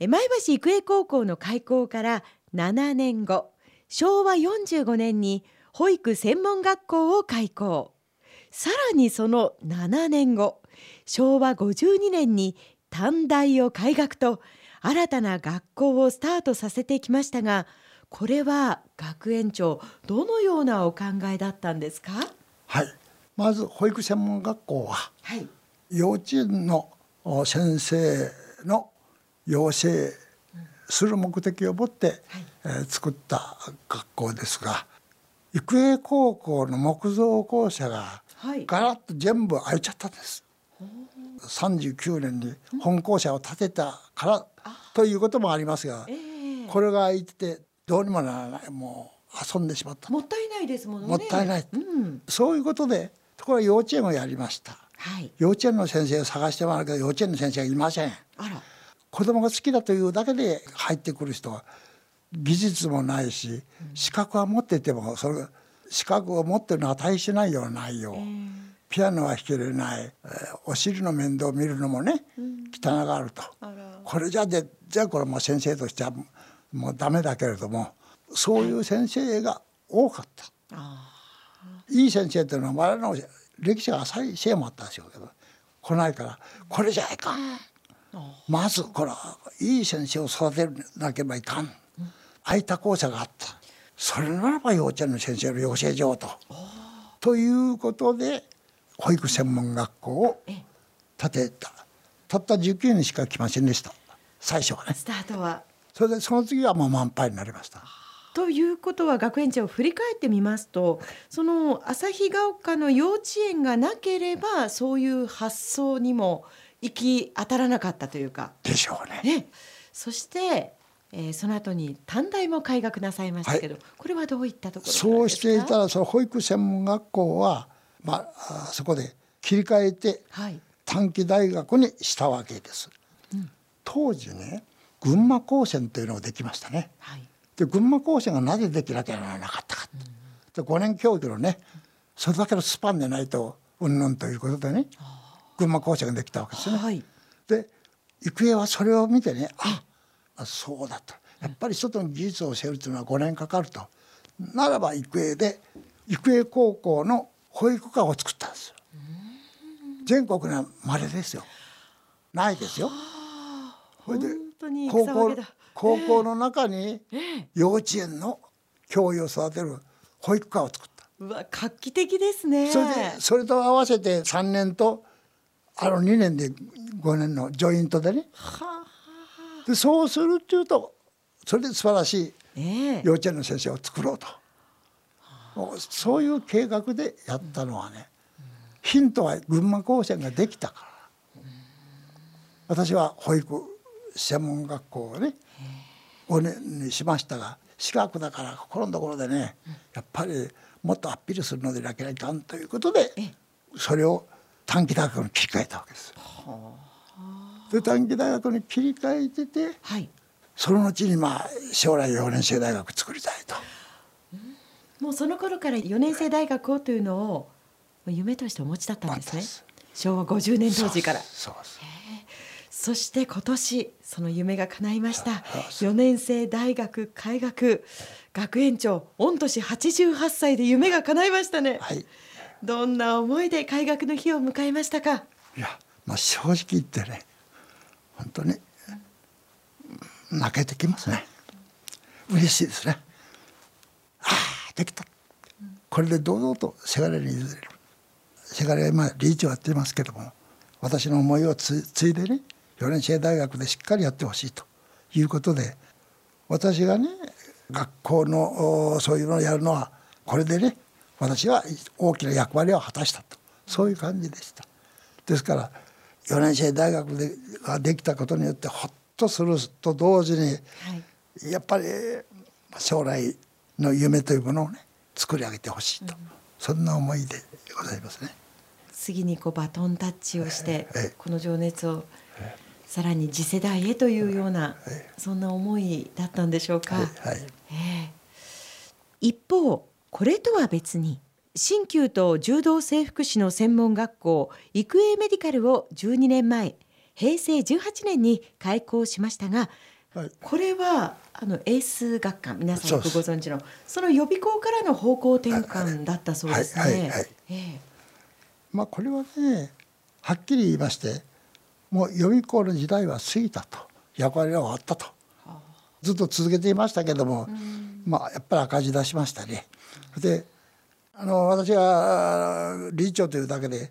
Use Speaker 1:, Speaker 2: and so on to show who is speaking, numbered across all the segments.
Speaker 1: 前橋育英高校の開校から7年後昭和45年に保育専門学校を開校。さらにその7年後昭和52年に短大を開学と新たな学校をスタートさせてきましたがこれは学園長どのようなお考えだったんですか？
Speaker 2: はい。まず保育専門学校は、
Speaker 1: はい、
Speaker 2: 幼稚園の先生の養成する目的を持って、はい、えー、作った学校ですが育英高校の木造校舎がガラッと全部開いちゃったんです。39年に本校舎を建てたからということもありますが、えー、これが開いててどうにもならない。もう遊んでしまった。
Speaker 1: もったいないですもんね。
Speaker 2: もったいない、うん、そういうことでところが幼稚園をやりました、はい、幼稚園の先生を探してもらうけど幼稚園の先生がいません。あら子供が好きだというだけで入ってくる人は技術もないし資格は持っていてもそれ資格を持ってるのは値しないような内容、えー、ピアノは弾けれない、えー、お尻の面倒を見るのもね、うん、汚がると。これじゃでじゃあこれも先生としてはもうダメだけれどもそういう先生が多かった。いい先生っていうのは我々の歴史が浅いせいもあったでしょうけど来ないからこれじゃいかんまずこれはいい先生を育てなければいかん空いた校舎があったそれならば幼稚園の先生の養成所と。ということで保育専門学校を建てたたった19年しか来ませんでした最初はね。
Speaker 1: スタートは
Speaker 2: それでその次はもう満杯になりました。
Speaker 1: ということは学園長を振り返ってみますとその旭ヶ丘の幼稚園がなければそういう発想にも行き当たらなかったというか。
Speaker 2: でしょうね。
Speaker 1: ねそして、えー、その後に短大も開学なさいましたけど、はい、これはどういったところ
Speaker 2: そうしていたらその保育専門学校は、まあ、そこで切り替えて短期大学にしたわけです。うん、当時ね群馬高専というのができましたね。はい、で群馬高専がなぜできなきゃならなかったか、うん、で5年教育のねそれだけのスパンでないとうんぬんということでね。群馬校舎ができたわけですね。はい、で育英はそれを見てねあそうだとやっぱり外の技術を教えるというのは5年かかるとならば育英で育英高校の保育科を作ったんですよ。全国には稀ですよ。ないですよ。
Speaker 1: それで高校
Speaker 2: 高校の中に幼稚園の教諭を育てる保育科を作った。
Speaker 1: うわ画期的ですね。
Speaker 2: それでそれと合わせて3年とあの2年で5年のジョイントでね。でそうするっていうとそれで素晴らしい幼稚園の先生を作ろうと、そういう計画でやったのはね、ヒントは群馬高専ができたから、私は保育専門学校をね5年にしましたが私学だからこのところでねやっぱりもっとアピールするのでなきゃいかんということでそれを短期大学に切り替えたわけです。で短期大学に切り替えてて、はい、その後にまあ将来4年生大学作りたいと。
Speaker 1: もうその頃から4年生大学をというのを夢としてお持ちだったんですね。昭和50年当時から。そうそして今年その夢が叶いました。4年生大学開学。学園長御年88歳で夢が叶いましたね、はい、どんな思いで開学の日を迎えましたか？
Speaker 2: いや、まあ、正直言ってね本当に泣けてきますね。嬉しいですね。ああできた。これで堂々とせがれに譲れる。せがれは今理事長やってますけども私の思いをついでね4年生大学でしっかりやってほしいということで私がね学校のそういうのをやるのはこれでね私は大きな役割を果たしたと。そういう感じでした。ですから4年生大学でができたことによってほっとすると同時に、はい、やっぱり将来の夢というものをね作り上げてほしいと、うん、そんな思いでございますね。
Speaker 1: 次にこうバトンタッチをして、ええ、この情熱をさらに次世代へというような、え、そんな思いだったんでしょうか。はい、はい、一方これとは別に鍼灸と柔道整復師の専門学校育英メディカルを12年前平成18年に開校しましたが、はい、これはあのエース学科皆さんよくご存知のその予備校からの方向転換だったそうですね。
Speaker 2: まあこれはねはっきり言いましてもう予備校の時代は過ぎたと役割は終わったと、ずっと続けていましたけども、まあやっぱり赤字出しましたね。であの私が理事長というだけで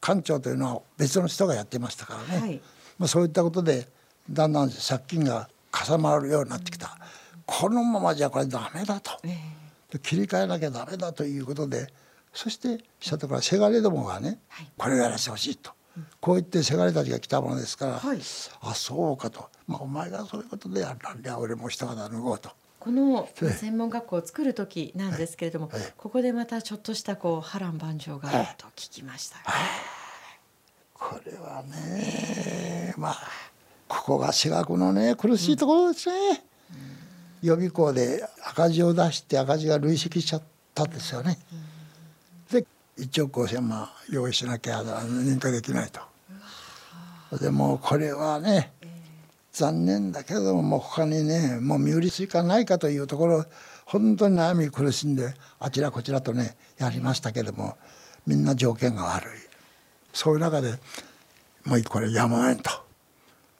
Speaker 2: 館長というのは別の人がやってましたからね、はい、まあ、そういったことでだんだん借金がかさまるようになってきた、このままじゃこれダメだと、えー、切り替えなきゃダメだということでそしてしたところせがれどもがね、はい、これをやらせてほしいと、うん、こう言ってせがれたちが来たものですから、はい、あそうかと、まあ、お前がそういうことでやらんりゃ俺も一肌脱ごうと。
Speaker 1: この専門学校を作る時なんですけれども、ここでまたちょっとしたこう波乱万丈があると聞きました、
Speaker 2: これはねまあここが私学のね苦しいところですね、予備校で赤字を出して赤字が累積しちゃったんですよね、で1億5,000万用意しなきゃ認可できないと。でもこれはね残念だけどももう他にねもう身売りすいかないかというところ本当に悩み苦しんであちらこちらとねやりましたけどもみんな条件が悪い。そういう中でもうこれやむをえんと。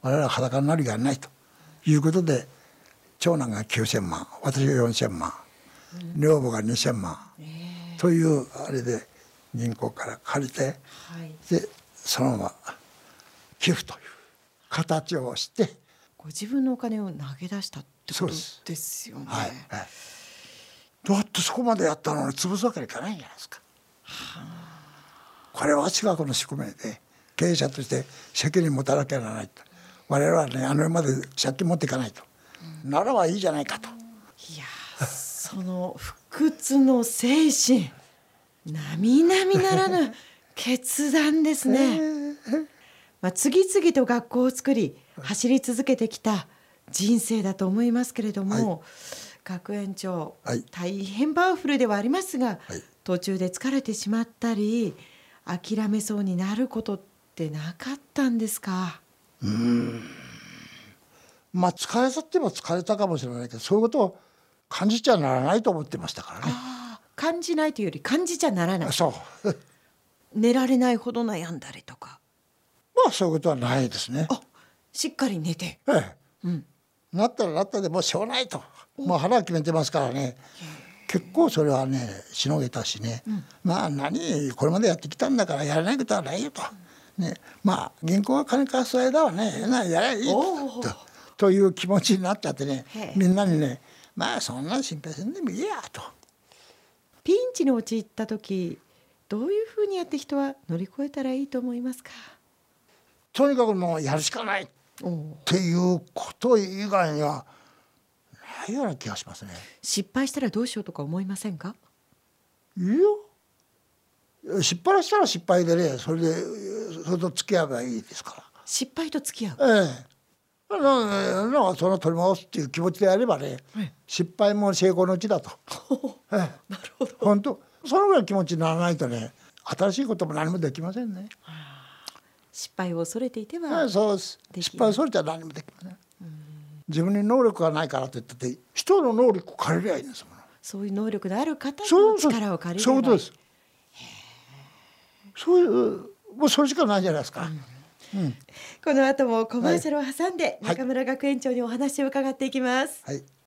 Speaker 2: 我々は裸になるやないと。いうことで長男が9,000万私が4,000万女房が2,000万。というあれで銀行から借りて、でそのまま寄付という形をして
Speaker 1: ご自分のお金を投げ出したってことです。よね。はい、はい、
Speaker 2: だってそこまでやったのに潰すわけにいかないんじゃないですか。はあ、これは私学の宿命で経営者として責任持たなきゃならないと。我々はねあの世まで借金持っていかないと、うん、ならばいいじゃないかと。
Speaker 1: いやその不屈の精神並々ならぬ 決断ですね。まあ、次々と学校を作り走り続けてきた人生だと思いますけれども、はい、学園長、はい、大変パワフルではありますが、はい、途中で疲れてしまったり諦めそうになることってなかったんですか？うん。
Speaker 2: まあ疲れさっても疲れたかもしれないけどそういうことを感じちゃならないと思ってましたからね。
Speaker 1: 感じないというより感じちゃならない。
Speaker 2: そう
Speaker 1: 寝られないほど悩んだりとか。
Speaker 2: まあそういうことはないですね。
Speaker 1: しっかり寝て。
Speaker 2: ええ。うん。なったらなったでもうしょうがないと。もう腹決めてますからね。結構それはねしのげたしね、うん、まあ何これまでやってきたんだからやらないことはないよと、ね、まあ銀行が金貸す間はねやればいいとという気持ちになっちゃってねみんなにねまあそんな心配せんでもいいやと。
Speaker 1: ピンチに陥った時どういうふうにやって人は乗り越えたらいいと思いますか？
Speaker 2: とにかくもうやるしかない。っていうこと以外にはないような気がしますね。
Speaker 1: 失敗したらどうしようとか思いませんか？
Speaker 2: いや。失敗したら失敗でねそれでそれと付き合えばいいですから。
Speaker 1: 失敗と付き合う。
Speaker 2: ええその取り戻すっていう気持ちでやればね、ええ、失敗も成功のうちだと、
Speaker 1: ええ、なるほど。
Speaker 2: 本当そのぐらい気持ちにならないとね新しいことも何もできませんね。
Speaker 1: 失敗を恐れていては
Speaker 2: そうです。失敗を恐れては何もできません。自分に能力がないからといって人の能力を借りりゃいいんですもん。
Speaker 1: そういう能力のある方の力を借りれば
Speaker 2: そうです。そういうもうそれしかないじゃないですか。
Speaker 1: うん、この後もコマーシャルを挟んで中村学園長にお話を伺っていきます。
Speaker 2: はい